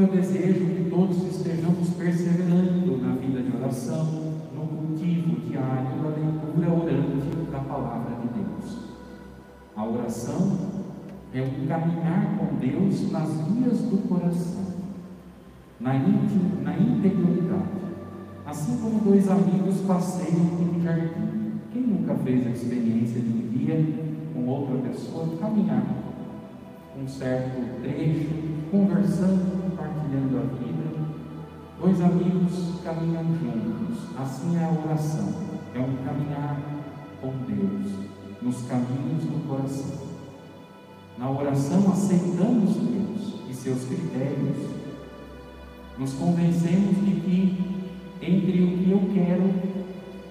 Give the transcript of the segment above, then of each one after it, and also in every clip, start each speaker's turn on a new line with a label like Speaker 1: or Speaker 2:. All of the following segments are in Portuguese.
Speaker 1: Eu desejo que todos estejamos perseverando na vida de oração, no cultivo diário da leitura orante da palavra de Deus. A oração é um caminhar com Deus nas vias do coração, na, na interioridade. Assim como dois amigos passeiam em um jardim. Quem nunca fez a experiência de um dia com outra pessoa caminhar um certo trecho, conversando, compartilhando a vida? Dois amigos caminham juntos. Assim é a oração. É um caminhar com Deus, nos caminhos do coração. Na oração aceitamos Deus e seus critérios. Nos convencemos de que entre o que eu quero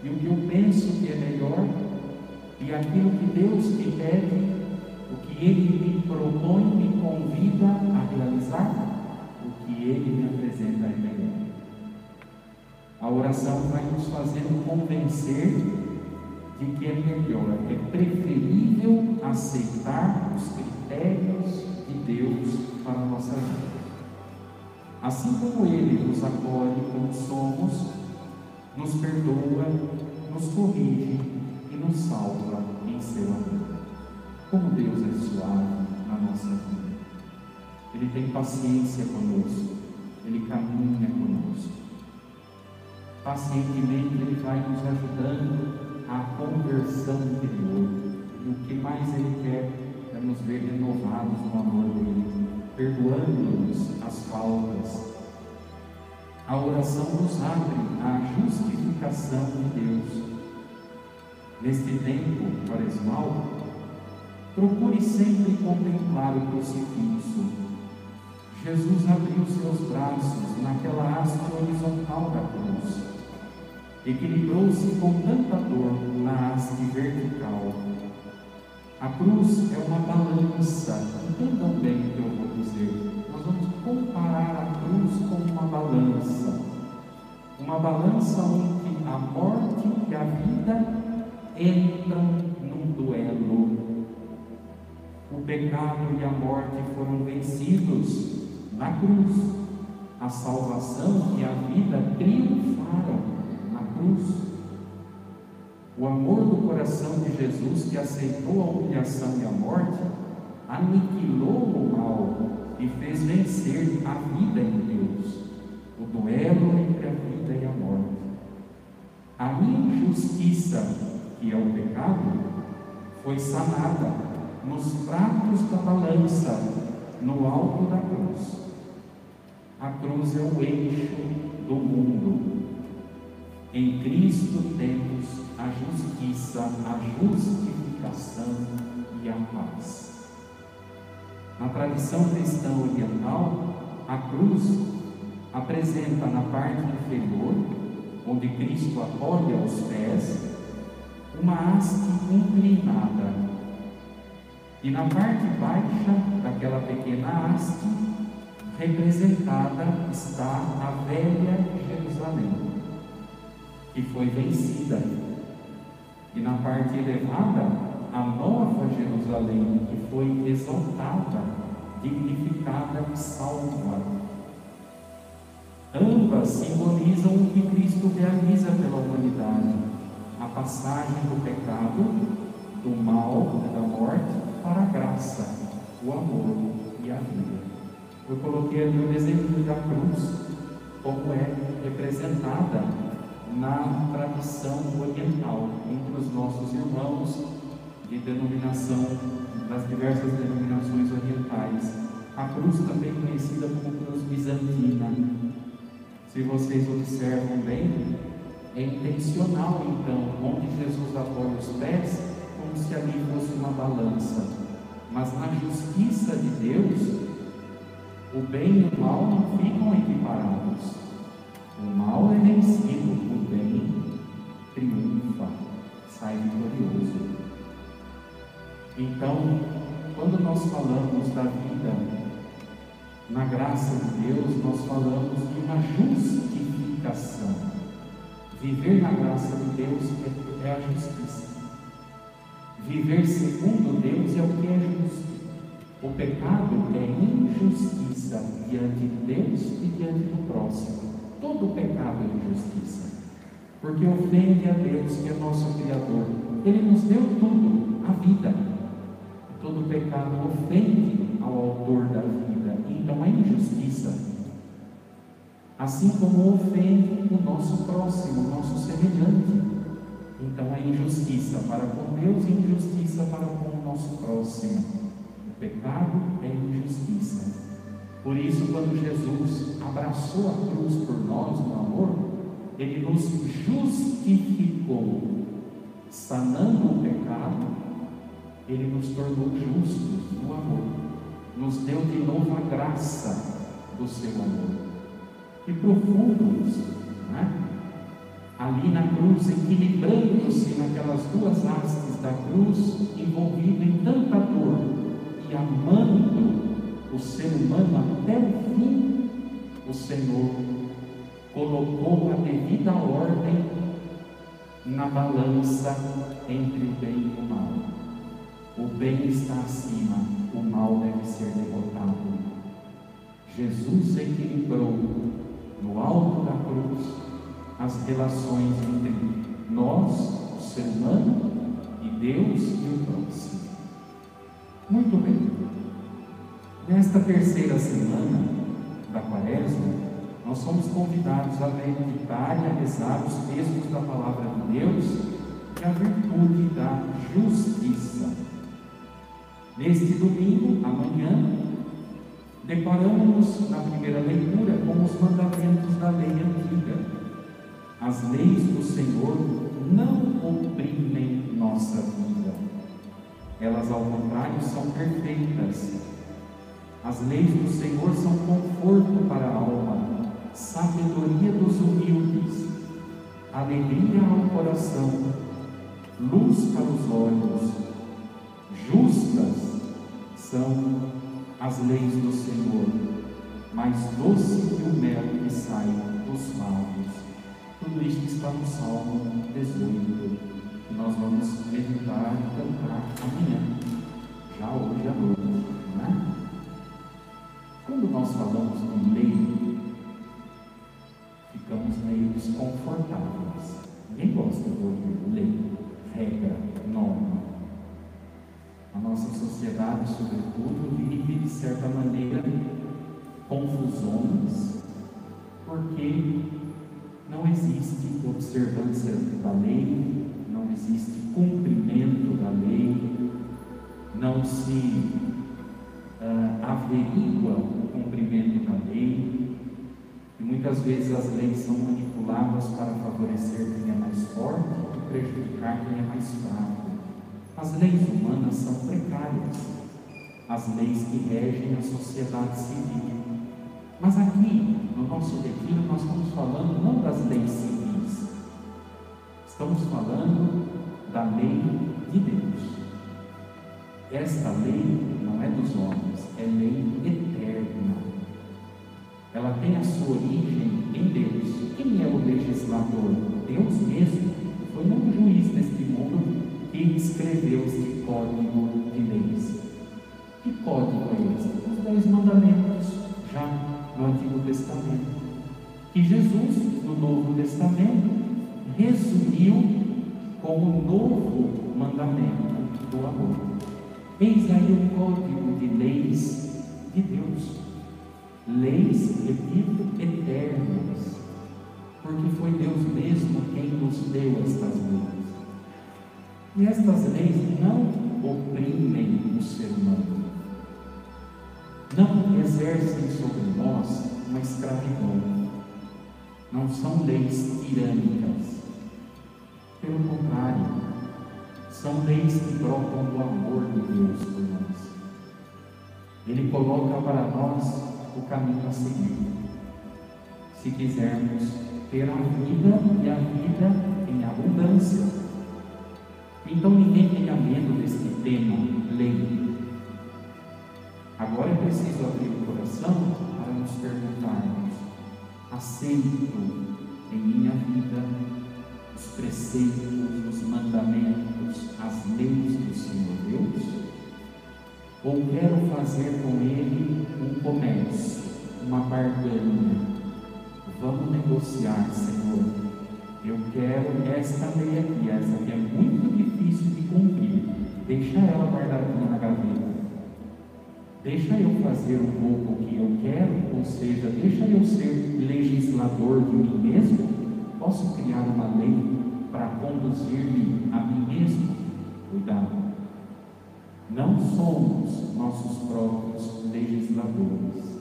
Speaker 1: e o que eu penso que é melhor e aquilo que Deus me pede, o que Ele me propõe, me convida a realizar, o que Ele me apresenta é melhor. A oração vai nos fazendo convencer de que é melhor, é preferível aceitar os critérios de Deus para a nossa vida. Assim como Ele nos acolhe como somos, nos perdoa, nos corrige e nos salva em seu amor. Como Deus é suave na nossa vida. Ele tem paciência conosco, Ele caminha conosco. Pacientemente Ele vai nos ajudando à conversão interior. E o que mais Ele quer é nos ver renovados no amor dele perdoando-nos as faltas. A oração nos abre à justificação de Deus. Neste tempo quaresmal, procure sempre contemplar o crucifixo. Jesus abriu seus braços naquela haste horizontal da cruz. Equilibrou-se com tanta dor na haste vertical a cruz é uma balança. Entendam bem o que eu vou dizer. Nós vamos comparar a cruz com uma balança. Uma balança onde a morte e a vida entram num duelo. O pecado e a morte foram vencidos na cruz. A salvação e a vida triunfaram na cruz. O amor do coração de Jesus, que aceitou a humilhação e a morte, aniquilou o mal e fez vencer a vida em Deus, o duelo entre a vida e a morte. A injustiça, que é o pecado, foi sanada nos pratos da balança, no alto da cruz. A cruz é o eixo do mundo. Em Cristo temos a justiça, a justificação e a paz. Na tradição cristã oriental, a cruz apresenta na parte inferior, onde Cristo apoia os pés, uma haste inclinada. E na parte baixa daquela pequena haste, representada está a velha Jerusalém, que foi vencida e na parte elevada, a nova Jerusalém, que foi exaltada, dignificada e salva. Ambas simbolizam o que Cristo realiza pela humanidade, a passagem do pecado, do mal e da morte para a graça, o amor e a vida. Eu coloquei ali o exemplo da cruz, como é representada na tradição oriental, entre os nossos irmãos de denominação, das diversas denominações orientais. A cruz também conhecida como cruz bizantina. Se vocês observam bem, é intencional então, onde Jesus apoia os pés, como se ali fosse uma balança. Mas na justiça de Deus, o bem e o mal não ficam equiparados. O mal é vencido, o bem triunfa, sai vitorioso. Então, quando nós falamos da vida na graça de Deus, nós falamos de uma justificação. Viver na graça de Deus é, é a justiça. Viver segundo Deus é o que é justo. O pecado é injustiça diante de Deus e diante do próximo. Todo pecado é injustiça, porque ofende a Deus, que é nosso Criador. Ele nos deu tudo, a vida. Todo pecado ofende ao autor da vida, então é injustiça. Assim como ofende o nosso próximo, o nosso semelhante. Então é injustiça para com Deus e injustiça para com o nosso próximo. Pecado é injustiça. Por isso, quando Jesus abraçou a cruz por nós no amor, ele nos justificou, sanando o pecado, ele nos tornou justos no amor, nos deu de novo a graça do seu amor. Que profundo isso, né? Ali na cruz, equilibrando-se naquelas duas hastes da cruz, envolvido em tanta dor e amando o ser humano até o fim, o Senhor colocou a devida ordem na balança entre o bem e o mal. O bem está acima, o mal deve ser derrotado. Jesus equilibrou no alto da cruz as relações entre nós, o ser humano, e Deus e o próximo. Muito bem. Nesta terceira semana da quaresma, nós somos convidados a meditar e a rezar os textos da palavra de Deus e a virtude da justiça. Neste domingo, amanhã, deparamos na primeira leitura com os mandamentos da lei antiga. As leis do Senhor não oprimem nossa vida. Elas, ao contrário, são perfeitas as leis do Senhor são conforto para a alma, sabedoria dos humildes, alegria ao coração, luz para os olhos. Justas são as leis do Senhor, mais doce que o mel que sai dos lábios. Tudo isto está no Salmo 18, que nós vamos meditar e cantar amanhã, já hoje à noite, não é? Quando nós falamos de lei, ficamos meio desconfortáveis. Ninguém gosta de ouvir lei, regra, norma. A nossa sociedade, sobretudo, vive de certa maneira confusões, porque não existe observância da lei, não se uh, averigua cumprimento da lei, e muitas vezes as leis são manipuladas para favorecer quem é mais forte e prejudicar quem é mais fraco. As leis humanas são precárias, as leis que regem a sociedade civil. Mas aqui, no nosso retiro, nós estamos falando não das leis civis, estamos falando da lei de Deus. Esta lei não é dos homens, é lei eterna. Ela tem a sua origem em Deus. Quem é o legislador? Deus mesmo. Foi um juiz deste mundo que escreveu este código de leis. Que código é esse? Os dez mandamentos, já no Antigo Testamento. Que Jesus, no Novo Testamento, resumiu como novo mandamento do amor. Eis aí o código de leis de Deus. Leis, repito, eternas. Porque foi Deus mesmo quem nos deu estas leis. E estas leis não oprimem o ser humano. Não exercem sobre nós uma escravidão. Não são leis tirânicas. Pelo contrário, são leis que brotam do amor de Deus por nós. Ele coloca para nós o caminho a seguir. Se quisermos ter a vida e a vida em abundância. Então ninguém tenha medo desse tema, lei. Agora é preciso abrir o coração para nos perguntarmos: aceito em minha vida os preceitos, os mandamentos, as leis do Senhor Deus? Ou quero fazer com ele um comércio, uma barganha. Vamos negociar, Senhor. Eu quero esta lei aqui, essa aqui é muito difícil de cumprir. Deixa ela guardadinha na gaveta. Deixa eu fazer um pouco o que eu quero, ou seja, deixa eu ser legislador de mim mesmo. Posso criar uma lei para conduzir-me a mim mesmo? Cuidado. Não somos nossos próprios legisladores.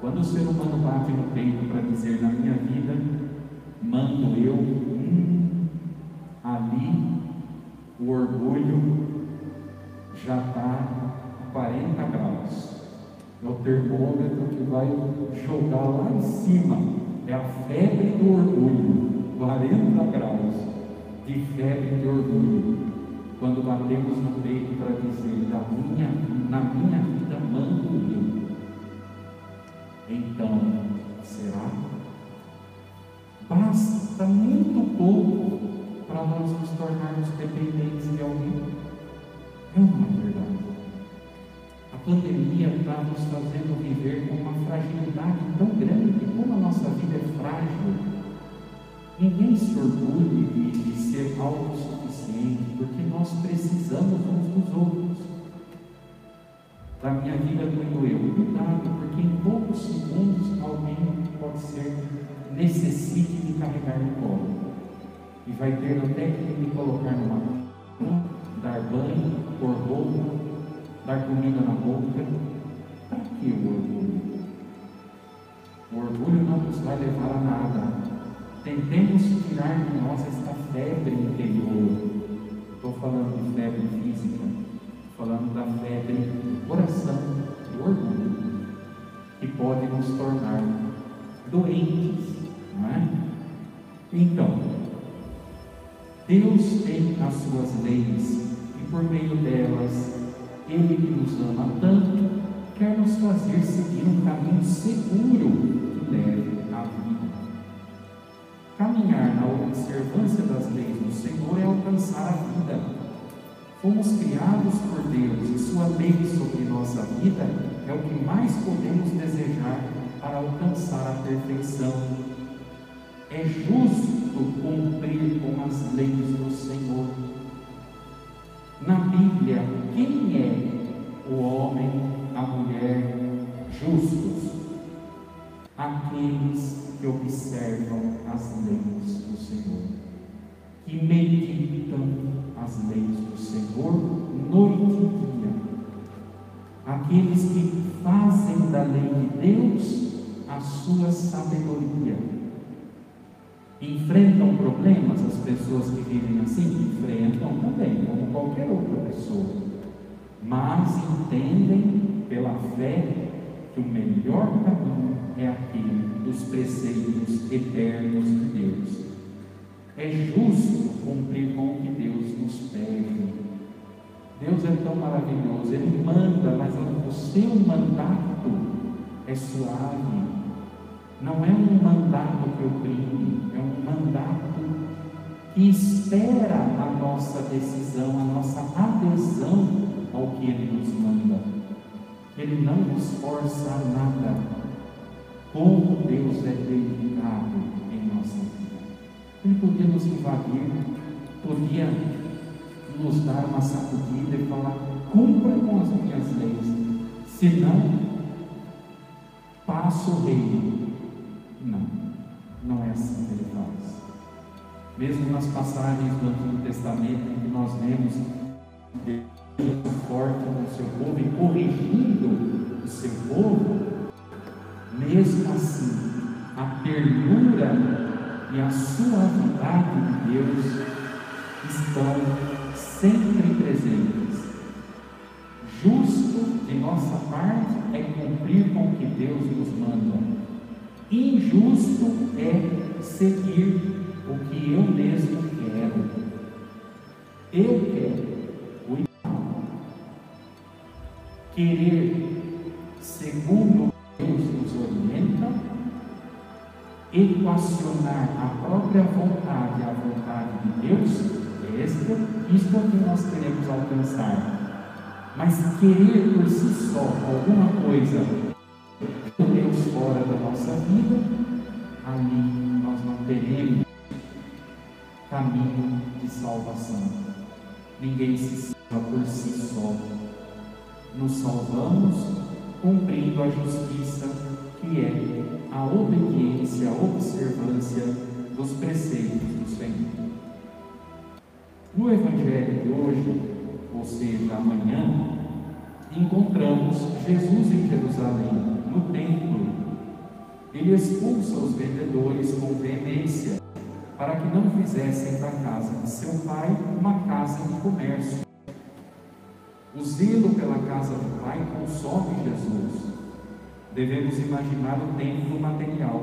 Speaker 1: Quando o ser humano bate no peito para dizer na minha vida, mando eu, hum, ali o orgulho já está a 40 graus. É o termômetro que vai jogar lá em cima. É a febre do orgulho. 40 graus de febre de orgulho quando batemos no peito para dizer da minha, na minha vida mando eu. Então, será? Basta muito pouco para nós nos tornarmos dependentes de alguém. É uma verdade. Pandemia está nos fazendo viver com uma fragilidade tão grande, como a nossa vida é frágil. Ninguém se orgulhe de, de ser autossuficiente, porque nós precisamos uns dos outros. Da minha vida tenho eu. Cuidado, porque em poucos segundos alguém pode ser, necessite de carregar no colo. E vai ter até que me colocar numa dar banho, pôr roupa, dar comida na boca. Para que o orgulho? O orgulho não nos vai levar a nada. Tentemos tirar de nós esta febre interior. Estou falando de febre física, falando da febre do coração, do orgulho, que pode nos tornar doentes, não é? Então, Deus tem as suas leis e por meio delas, Ele que nos ama tanto, quer nos fazer seguir um caminho seguro que leve à vida. Caminhar na observância das leis do Senhor é alcançar a vida. Fomos criados por Deus e Sua lei sobre nossa vida é o que mais podemos desejar para alcançar a perfeição. É justo cumprir com as leis do Senhor. Na Bíblia, quem é o homem, a mulher justos? Aqueles que observam as leis do Senhor, que meditam as leis do Senhor noite e dia. Aqueles que fazem da lei de Deus a sua sabedoria. Enfrentam problemas as pessoas que vivem assim? Enfrentam também, como qualquer outra pessoa. Mas entendem pela fé que o melhor caminho é aquele dos preceitos eternos de Deus. É justo cumprir com o que Deus nos pede. Deus é tão maravilhoso, Ele manda, mas o seu mandato é suave. Não é um mandato que oprime, é um mandato que espera a nossa decisão, a nossa adesão ao que Ele nos manda. Ele não nos força a nada. Como Deus é dedicado em nossa vida. Ele podia nos invadir, podia nos dar uma sacudida e falar: cumpra com as minhas leis, senão passo o reino. Não, não é assim que ele faz. Mesmo nas passagens do Antigo Testamento em que nós vemos Deus forte no seu povo e corrigindo o seu povo, mesmo assim, a ternura e a suavidade de Deus estão sempre presentes. Justo de nossa parte é cumprir com o que Deus nos manda. Injusto é seguir o que eu mesmo quero. Eu quero o ideal. Querer segundo Deus nos orienta, equacionar a própria vontade à vontade de Deus, esta, isto é o que nós queremos alcançar. Mas querer por si só alguma coisa fora da nossa vida, ali nós não teremos caminho de salvação. Ninguém se salva por si só. Nos salvamos cumprindo a justiça, que é a obediência, a observância dos preceitos do Senhor. No Evangelho de hoje, ou seja, amanhã, encontramos Jesus em Jerusalém, no templo. Ele expulsa os vendedores com veemência, para que não fizessem da casa de seu pai uma casa de comércio. O zelo pela casa do pai consome Jesus. Devemos imaginar o templo material.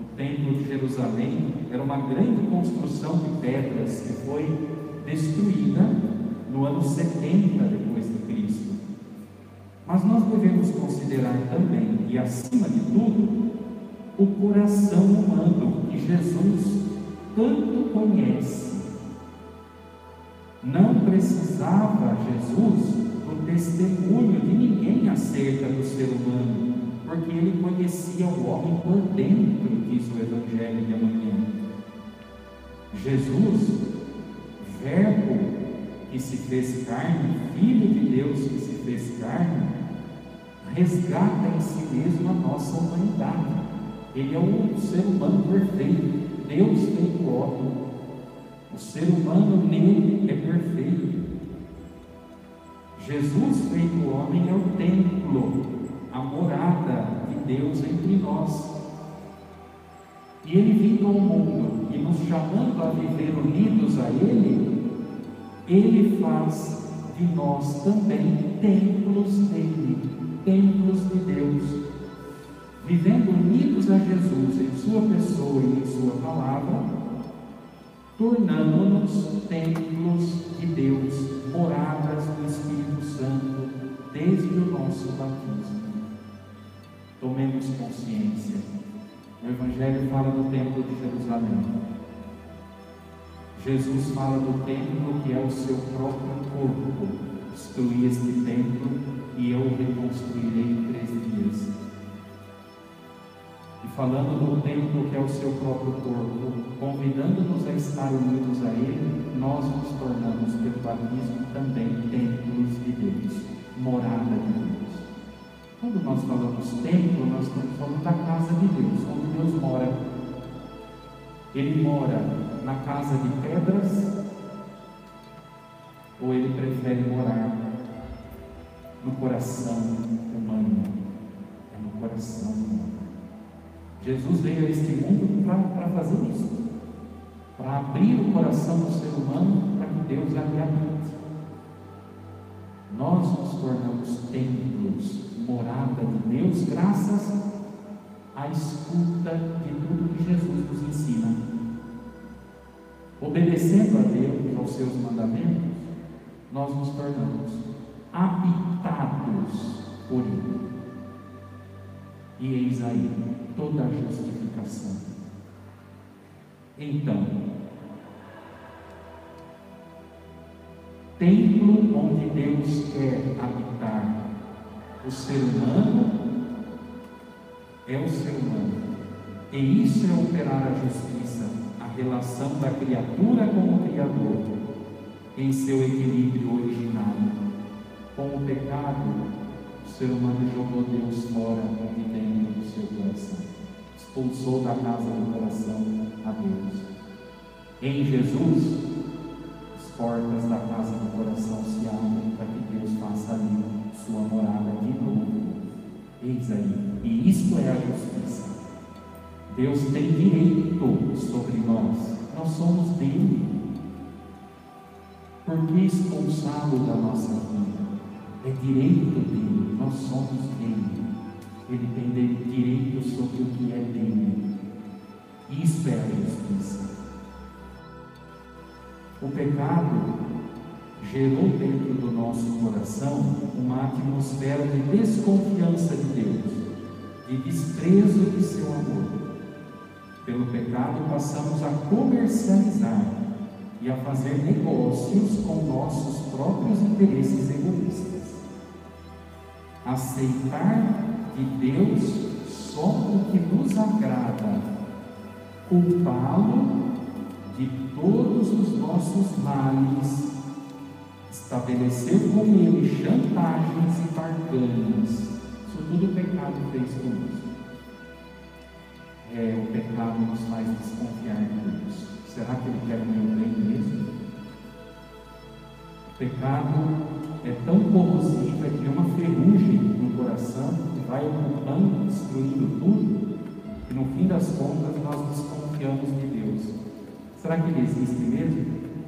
Speaker 1: O templo de Jerusalém era uma grande construção de pedras que foi destruída no ano 70 depois de Cristo. Mas nós devemos considerar também, e acima de tudo, o coração humano que Jesus tanto conhece. Não precisava Jesus do testemunho de ninguém acerca do ser humano, porque ele conhecia o homem por dentro, diz o Evangelho de amanhã. Jesus, Verbo que se fez carne, Filho de Deus que se fez carne, resgata em si mesmo a nossa humanidade. Ele é o ser humano perfeito. Deus feito homem. O ser humano nele é perfeito. Jesus feito homem é o templo, a morada de Deus entre nós. E ele vindo ao mundo e nos chamando a viver unidos a Ele, Ele faz de nós também templos dele, templos de Deus vivendo unidos a Jesus em Sua pessoa e em Sua palavra, tornamos-nos templos de Deus, moradas do Espírito Santo, desde o nosso batismo. Tomemos consciência. O Evangelho fala do templo de Jerusalém. Jesus fala do templo que é o seu próprio corpo. Destruí este templo e eu o reconstruirei em três dias falando do templo que é o seu próprio corpo, convidando-nos a estar unidos a Ele, nós nos tornamos pelo batismo também templos de Deus, morada de Deus. Quando nós falamos templo, nós estamos falando da casa de Deus, onde Deus mora. Ele mora na casa de pedras ou ele prefere morar no coração humano? É no coração humano. Jesus veio a este mundo para fazer isso, para abrir o coração do ser humano para que Deus ali habite. Nós nos tornamos templos, morada de Deus, graças à escuta de tudo que Jesus nos ensina. Obedecendo a Deus, aos seus mandamentos, nós nos tornamos habitados por Ele. E eis aí toda a justificação. Então, templo onde Deus quer habitar o ser humano é o ser humano. E isso é operar a justiça, a relação da criatura com o Criador, em seu equilíbrio originário. Com o pecado, o ser humano jogou Deus fora de dentro do seu coração expulsou da casa do coração a Deus. Em Jesus, as portas da casa do coração se abrem para que Deus faça ali sua morada de novo. Eis aí. E isto é a justiça. Deus tem direito sobre nós. Nós somos dele. Por que expulsá-lo da nossa vida? É direito dele. Nós somos dele ele tem direito sobre o que é dele. Isso é a justiça. O pecado gerou dentro do nosso coração uma atmosfera de desconfiança de Deus, de desprezo de seu amor. Pelo pecado passamos a comercializar e a fazer negócios com nossos próprios interesses egoístas. Aceitar de Deus só o que nos agrada, culpá-lo de todos os nossos males, estabelecer com ele chantagens e barganhas. Isso tudo o pecado fez conosco. É, o pecado nos faz desconfiar de Deus. Será que ele quer o meu bem mesmo? O pecado é tão corrosivo, é que uma ferrugem no coração que vai ocupando, destruindo tudo, que no fim das contas nós desconfiamos de Deus. Será que ele existe mesmo?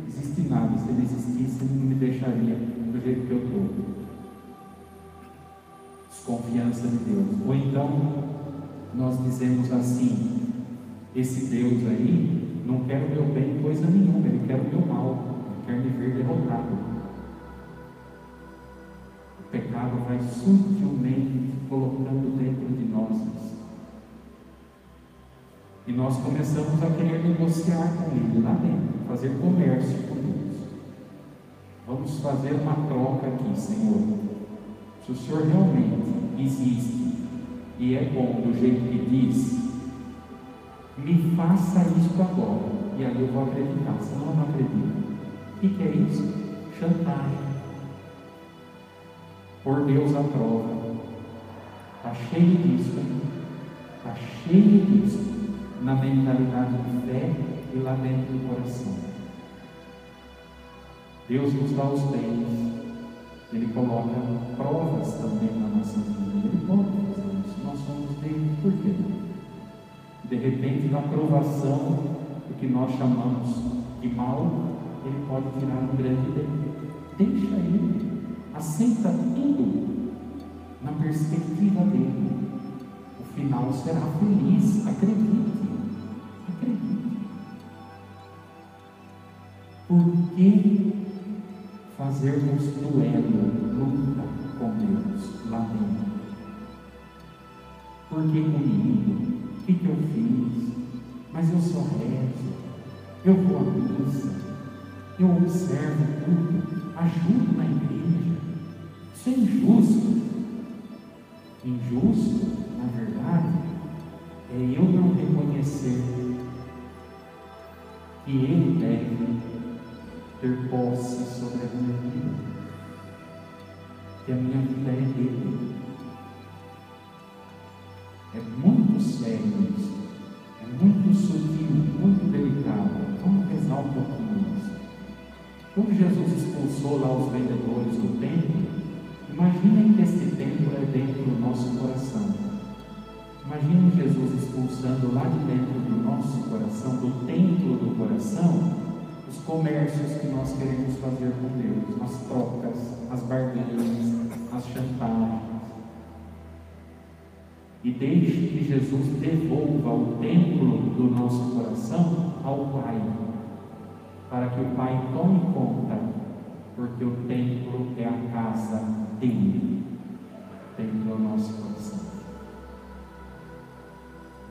Speaker 1: Existe nada. Se ele existisse, ele não me deixaria do jeito que eu estou. Desconfiança de Deus. Ou então, nós dizemos assim: esse Deus aí não quer o meu bem coisa nenhuma, ele quer o meu mal, ele quer me ver derrotado. Pecado vai sutilmente colocando dentro de nós. E nós começamos a querer negociar com Ele lá dentro, fazer comércio com Deus. Vamos fazer uma troca aqui, Senhor. Se o Senhor realmente existe e é bom do jeito que diz, me faça isso agora. E aí eu vou acreditar, senão eu não acredito. O que é isso? Chantagem. Por Deus a prova. Está cheio disso. Está cheio disso na mentalidade de fé e lá dentro do coração. Deus nos dá os bens, Ele coloca provas também na nossa vida. Ele pode fazer isso, nós somos dele, por quê? De repente, na provação, o que nós chamamos de mal, Ele pode tirar um grande bem. Deixa Ele, aceita tudo na perspectiva dele. O final será feliz, acredite. Por que fazermos duelo, luta com Deus lá dentro? Por que comigo? O que, que eu fiz? Mas eu só rezo, eu vou à missa, eu observo tudo, ajudo na igreja. Isso é injusto. Injusto, na verdade, é eu não reconhecer que Ele deve ter posse sobre a minha vida, que a minha vida é dele. É muito sério isso, é muito sutil, muito delicado. Vamos pensar um pouquinho nisso. Quando Jesus expulsou lá os vendedores do templo, imaginem que esse templo é dentro do nosso coração. Imaginem Jesus expulsando lá de dentro do nosso coração, do templo do coração, os comércios que nós queremos fazer com Deus, as trocas, as barganhas, as chantagens. E deixe que Jesus devolva o templo do nosso coração ao Pai, para que o Pai tome conta, porque o templo é a casa dele. O templo é o nosso coração.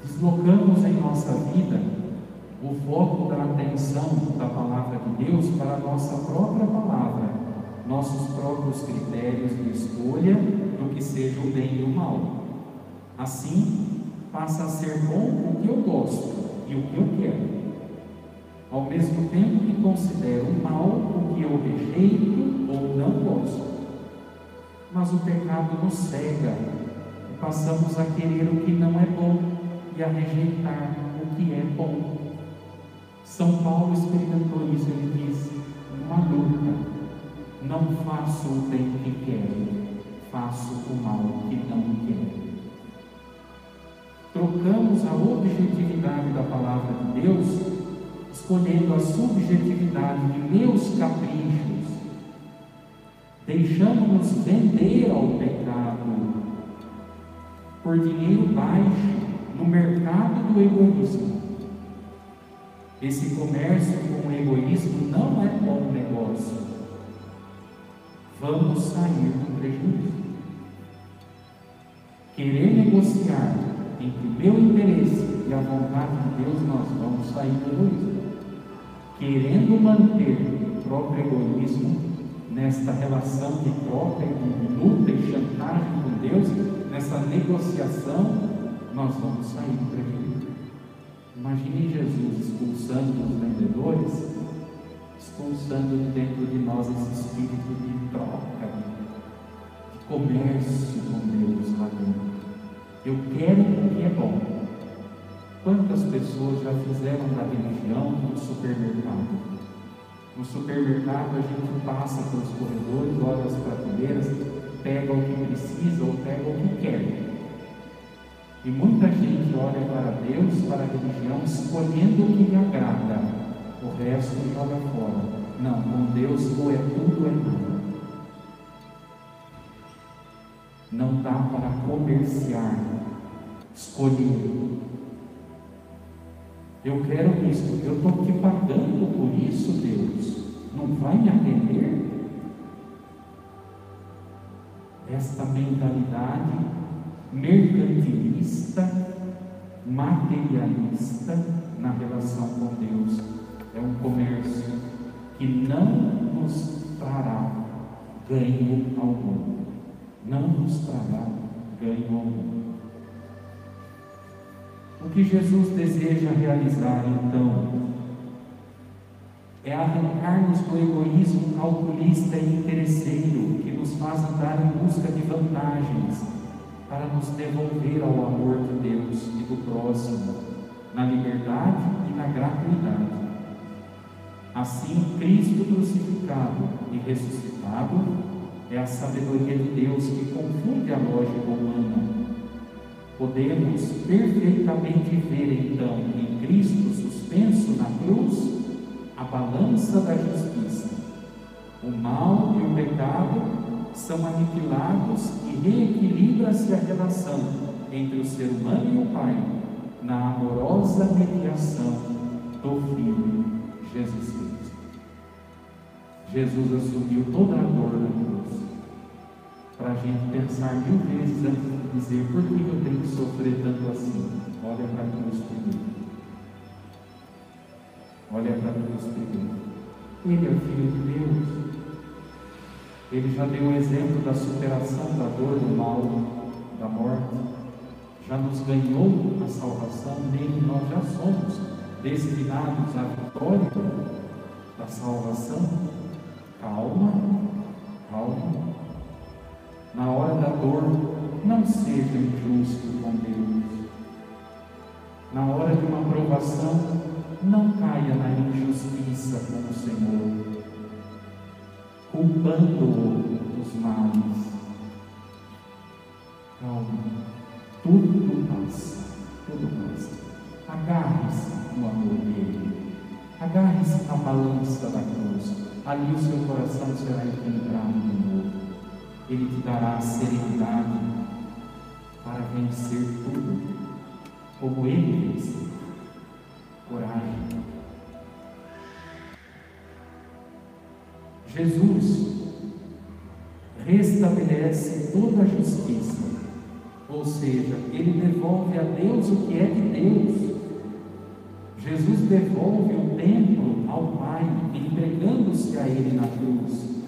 Speaker 1: Deslocamos em nossa vida o foco da atenção da palavra de Deus para a nossa própria palavra, nossos próprios critérios de escolha do que seja o bem e o mal. Assim, passa a ser bom o que eu gosto e o que eu quero. Ao mesmo tempo que considero mal o que eu rejeito ou não gosto. Mas o pecado nos cega e passamos a querer o que não é bom e a rejeitar o que é bom. São Paulo experimentou isso, ele disse, uma luta, não faço o bem que quero, faço o mal que não quero. Trocamos a objetividade da palavra de Deus, escolhendo a subjetividade de meus caprichos, deixamos-nos vender ao pecado por dinheiro baixo no mercado do egoísmo. Esse comércio com o egoísmo não é bom negócio. Vamos sair do prejuízo. Querer negociar entre o meu interesse e a vontade de Deus, nós vamos sair do egoísmo. Querendo manter o próprio egoísmo nesta relação de troca, de luta e chantagem com Deus, nessa negociação, nós vamos sair do prejuízo. Imagine Jesus expulsando os vendedores, expulsando dentro de nós esse espírito de troca, de comércio com Deus lá dentro. Eu quero o que é bom. Quantas pessoas já fizeram da religião um supermercado? No supermercado a gente passa pelos corredores, olha as prateleiras, pega o que precisa ou pega o que quer. E muita gente olha para Deus, para a religião, escolhendo o que lhe agrada, o resto joga fora. Não, com Deus ou é tudo ou é nada. Não dá para comerciar, escolher. Eu quero isso, eu estou te pagando por isso, Deus. Não vai me atender? Esta mentalidade mercantilista, materialista na relação com Deus é um comércio que não nos trará ganho algum. Não nos trará ganho algum. O que Jesus deseja realizar então é arrancar-nos do egoísmo calculista e interesseiro que nos faz andar em busca de vantagens para nos devolver ao amor de Deus e do próximo, na liberdade e na gratuidade. Assim, Cristo crucificado e ressuscitado é a sabedoria de Deus que confunde a lógica humana Podemos perfeitamente ver então em Cristo suspenso na cruz a balança da justiça. O mal e o pecado são aniquilados e reequilibra-se a relação entre o ser humano e o Pai na amorosa mediação do Filho Jesus Cristo. Jesus assumiu toda a dor na cruz para a gente pensar mil vezes antes de dizer por que eu tenho que sofrer tanto assim. Olha para a cruz primeiro. Olha para a cruz primeiro. Ele é o Filho de Deus. Ele já deu o exemplo da superação da dor, do mal, da morte. Já nos ganhou a salvação, nele nós já somos destinados à vitória da salvação. Calma, calma. Na hora da dor, não seja injusto com Deus. Na hora de uma provação, não caia na injustiça com o Senhor, culpando-o dos males. Calma, tudo passa, tudo passa. Agarre-se no amor dele, agarre-se na balança da cruz, ali o seu coração será equilibrado. Ele te dará a serenidade para vencer tudo, como Ele venceu. Coragem. Jesus restabelece toda a justiça, ou seja, Ele devolve a Deus o que é de Deus. Jesus devolve o templo ao Pai, entregando-se a Ele na cruz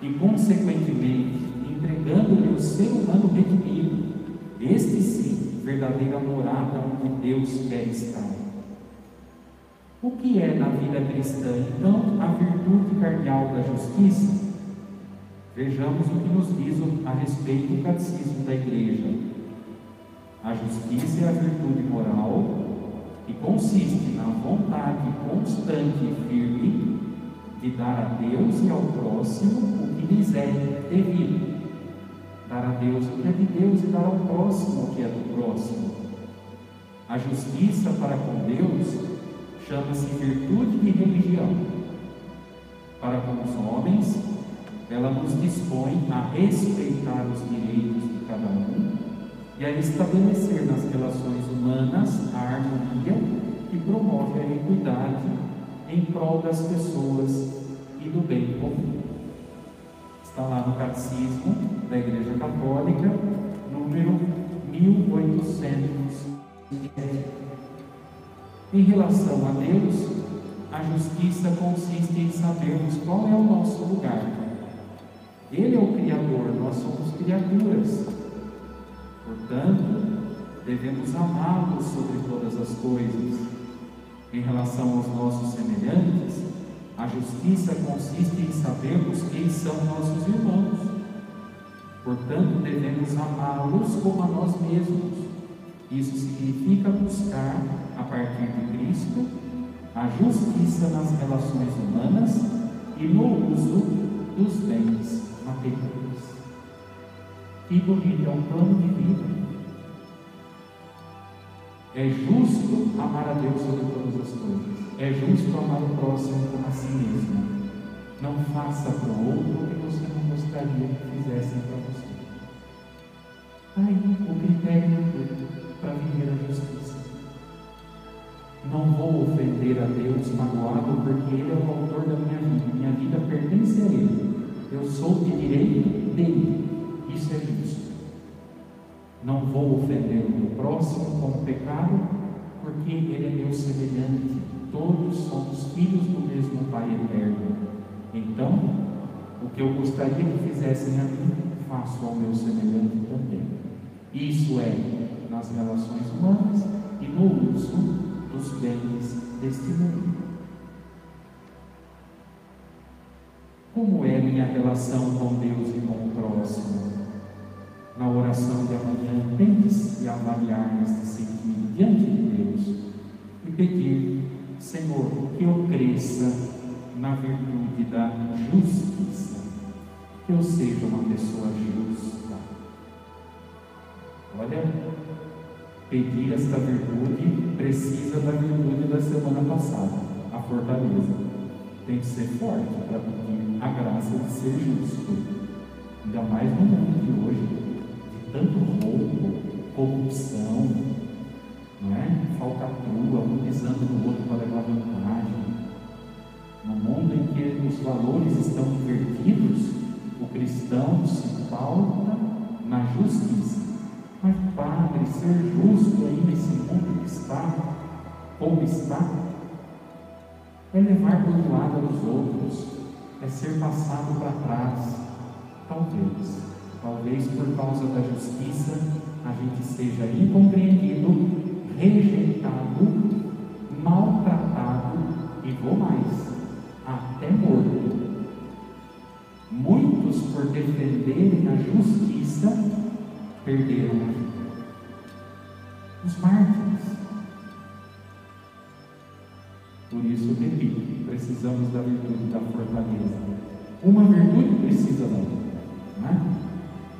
Speaker 1: e, consequentemente, entregando-lhe o ser humano redimido. Este sim, verdadeira morada onde Deus quer estar. O que é na vida cristã, então, a virtude cardeal da justiça? Vejamos o que nos diz a respeito do catecismo da igreja. A justiça é a virtude moral que consiste na vontade constante e firme de dar a Deus e ao próximo o que lhes é devido dar a Deus o que é de Deus e dar ao próximo o que é do próximo. A justiça para com Deus chama-se virtude de religião. Para com os homens, ela nos dispõe a respeitar os direitos de cada um e a estabelecer nas relações humanas a harmonia que promove a equidade em prol das pessoas e do bem comum. Está lá no Catecismo da Igreja Católica, número 1800. Em relação a Deus, a justiça consiste em sabermos qual é o nosso lugar. Ele é o Criador, nós somos criaturas. Portanto, devemos amá-los sobre todas as coisas. Em relação aos nossos semelhantes, a justiça consiste em sabermos quem são nossos irmãos. Portanto, devemos amá-los como a nós mesmos. Isso significa buscar, a partir de Cristo, a justiça nas relações humanas e no uso dos bens materiais. Que bonito é um plano de vida. É justo amar a Deus sobre todas as coisas. É justo amar o próximo como a si mesmo. Não faça para o outro o que você não gostaria que fizessem para você. Aí o critério para viver a justiça. Não vou ofender a Deus magoado, porque Ele é o autor da minha vida. Minha vida pertence a Ele. Eu sou de direito dele. Isso é justo. Não vou ofender o meu próximo com o pecado, porque ele é meu semelhante. Todos somos filhos do mesmo Pai eterno. Então, o que eu gostaria que fizessem a mim, faço ao meu semelhante também. Isso é nas relações humanas e no uso dos bens deste mundo. Como é minha relação com Deus e com o próximo? na oração de amanhã, tente se avaliar neste sentido diante de Deus e pedir, Senhor, que eu cresça na virtude da justiça, que eu seja uma pessoa justa. Olha, pedir esta virtude precisa da virtude da semana passada, a fortaleza. Tem que ser forte para pedir a graça de ser justo, ainda mais no mundo de hoje tanto roubo, corrupção, é? falcatrua, um pisando no outro para levar vantagem. No mundo em que os valores estão invertidos, o cristão se pauta na justiça. Mas, Padre, ser justo aí nesse mundo que está, como está, é levar por lado aos outros, é ser passado para trás, talvez. Talvez por causa da justiça a gente seja incompreendido, rejeitado, maltratado e vou mais, até morto. Muitos, por defenderem a justiça, perderam a vida. Os mártires. Por isso, repito, precisamos da virtude da fortaleza. Uma virtude precisa da outra. Não é?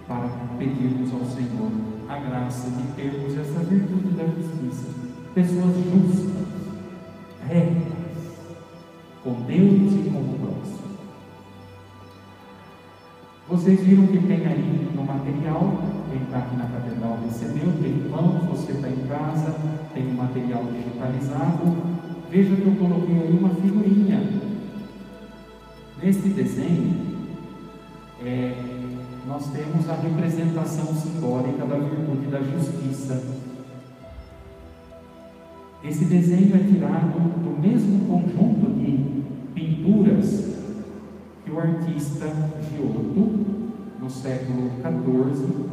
Speaker 1: para pedirmos ao Senhor a graça de termos essa virtude da justiça. Pessoas justas, retas, com Deus e com o próximo. Vocês viram que tem aí no material, quem está aqui na catedral recebeu, tem pão, você está em casa, tem um material digitalizado. Veja que eu coloquei aí uma figurinha. Nesse desenho, é, nós temos a representação simbólica da virtude da justiça. Esse desenho é tirado do mesmo conjunto de pinturas que o artista Giotto, no século XIV,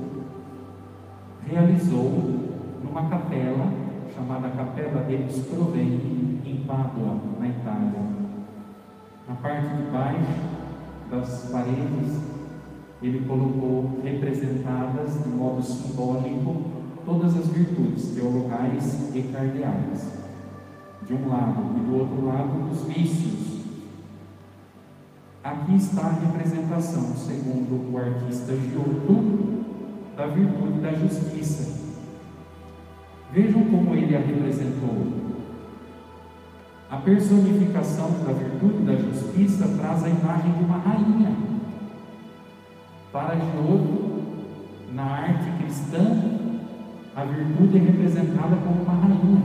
Speaker 1: realizou numa capela chamada Capela degli Sproventi, em Pádua, na Itália. Na parte de baixo das paredes ele colocou representadas de modo simbólico todas as virtudes teologais e cardeais, de um lado e do outro lado os vícios. Aqui está a representação, segundo o artista Giotto, da virtude da justiça. Vejam como ele a representou. A personificação da virtude da justiça traz a imagem de uma rainha para Giotto, na arte cristã, a virtude é representada como uma rainha.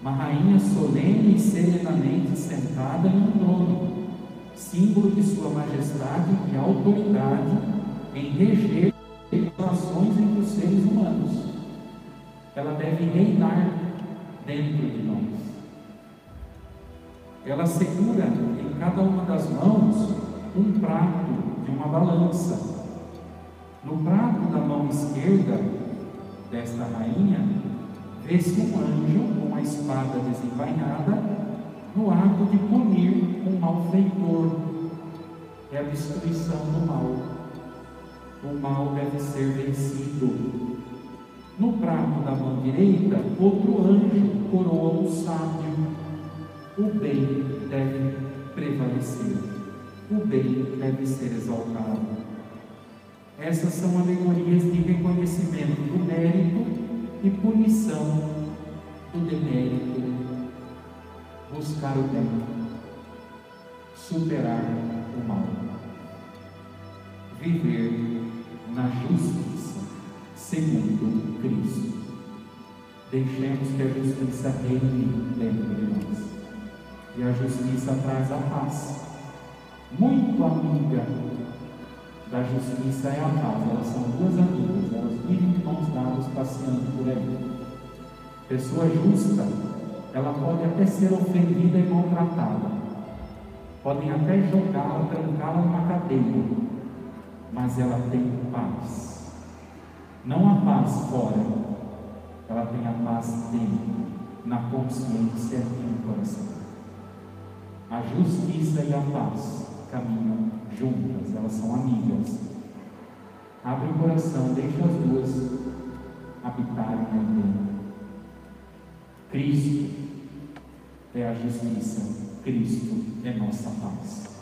Speaker 1: Uma rainha solene e serenamente sentada em um trono, símbolo de sua majestade e autoridade em reger relações entre os seres humanos. Ela deve reinar dentro de nós. Ela segura em cada uma das mãos um prato de uma balança. No prato da mão esquerda desta rainha, vê-se um anjo com a espada desembainhada no ato de punir um malfeitor. É a destruição do mal. O mal deve ser vencido. No prato da mão direita, outro anjo coroa o sábio. O bem deve prevalecer. O bem deve ser exaltado. Essas são alegorias de reconhecimento do mérito e punição do demérito. Buscar o bem, superar o mal, viver na justiça, segundo Cristo. Deixemos que a justiça reine dentro de nós. E a justiça traz a paz. Muito amiga da justiça é a paz. Elas são duas amigas, elas vivem de mãos dadas passeando por aí. Pessoa justa, ela pode até ser ofendida e maltratada. Podem até jogá-la, trancá-la numa cadeia. Mas ela tem paz. Não a paz fora, ela tem a paz dentro, na consciência e no coração. A justiça e a paz caminham juntas, elas são amigas. Abre o coração, deixa as duas habitarem aí dentro. Cristo é a justiça, Cristo é nossa paz.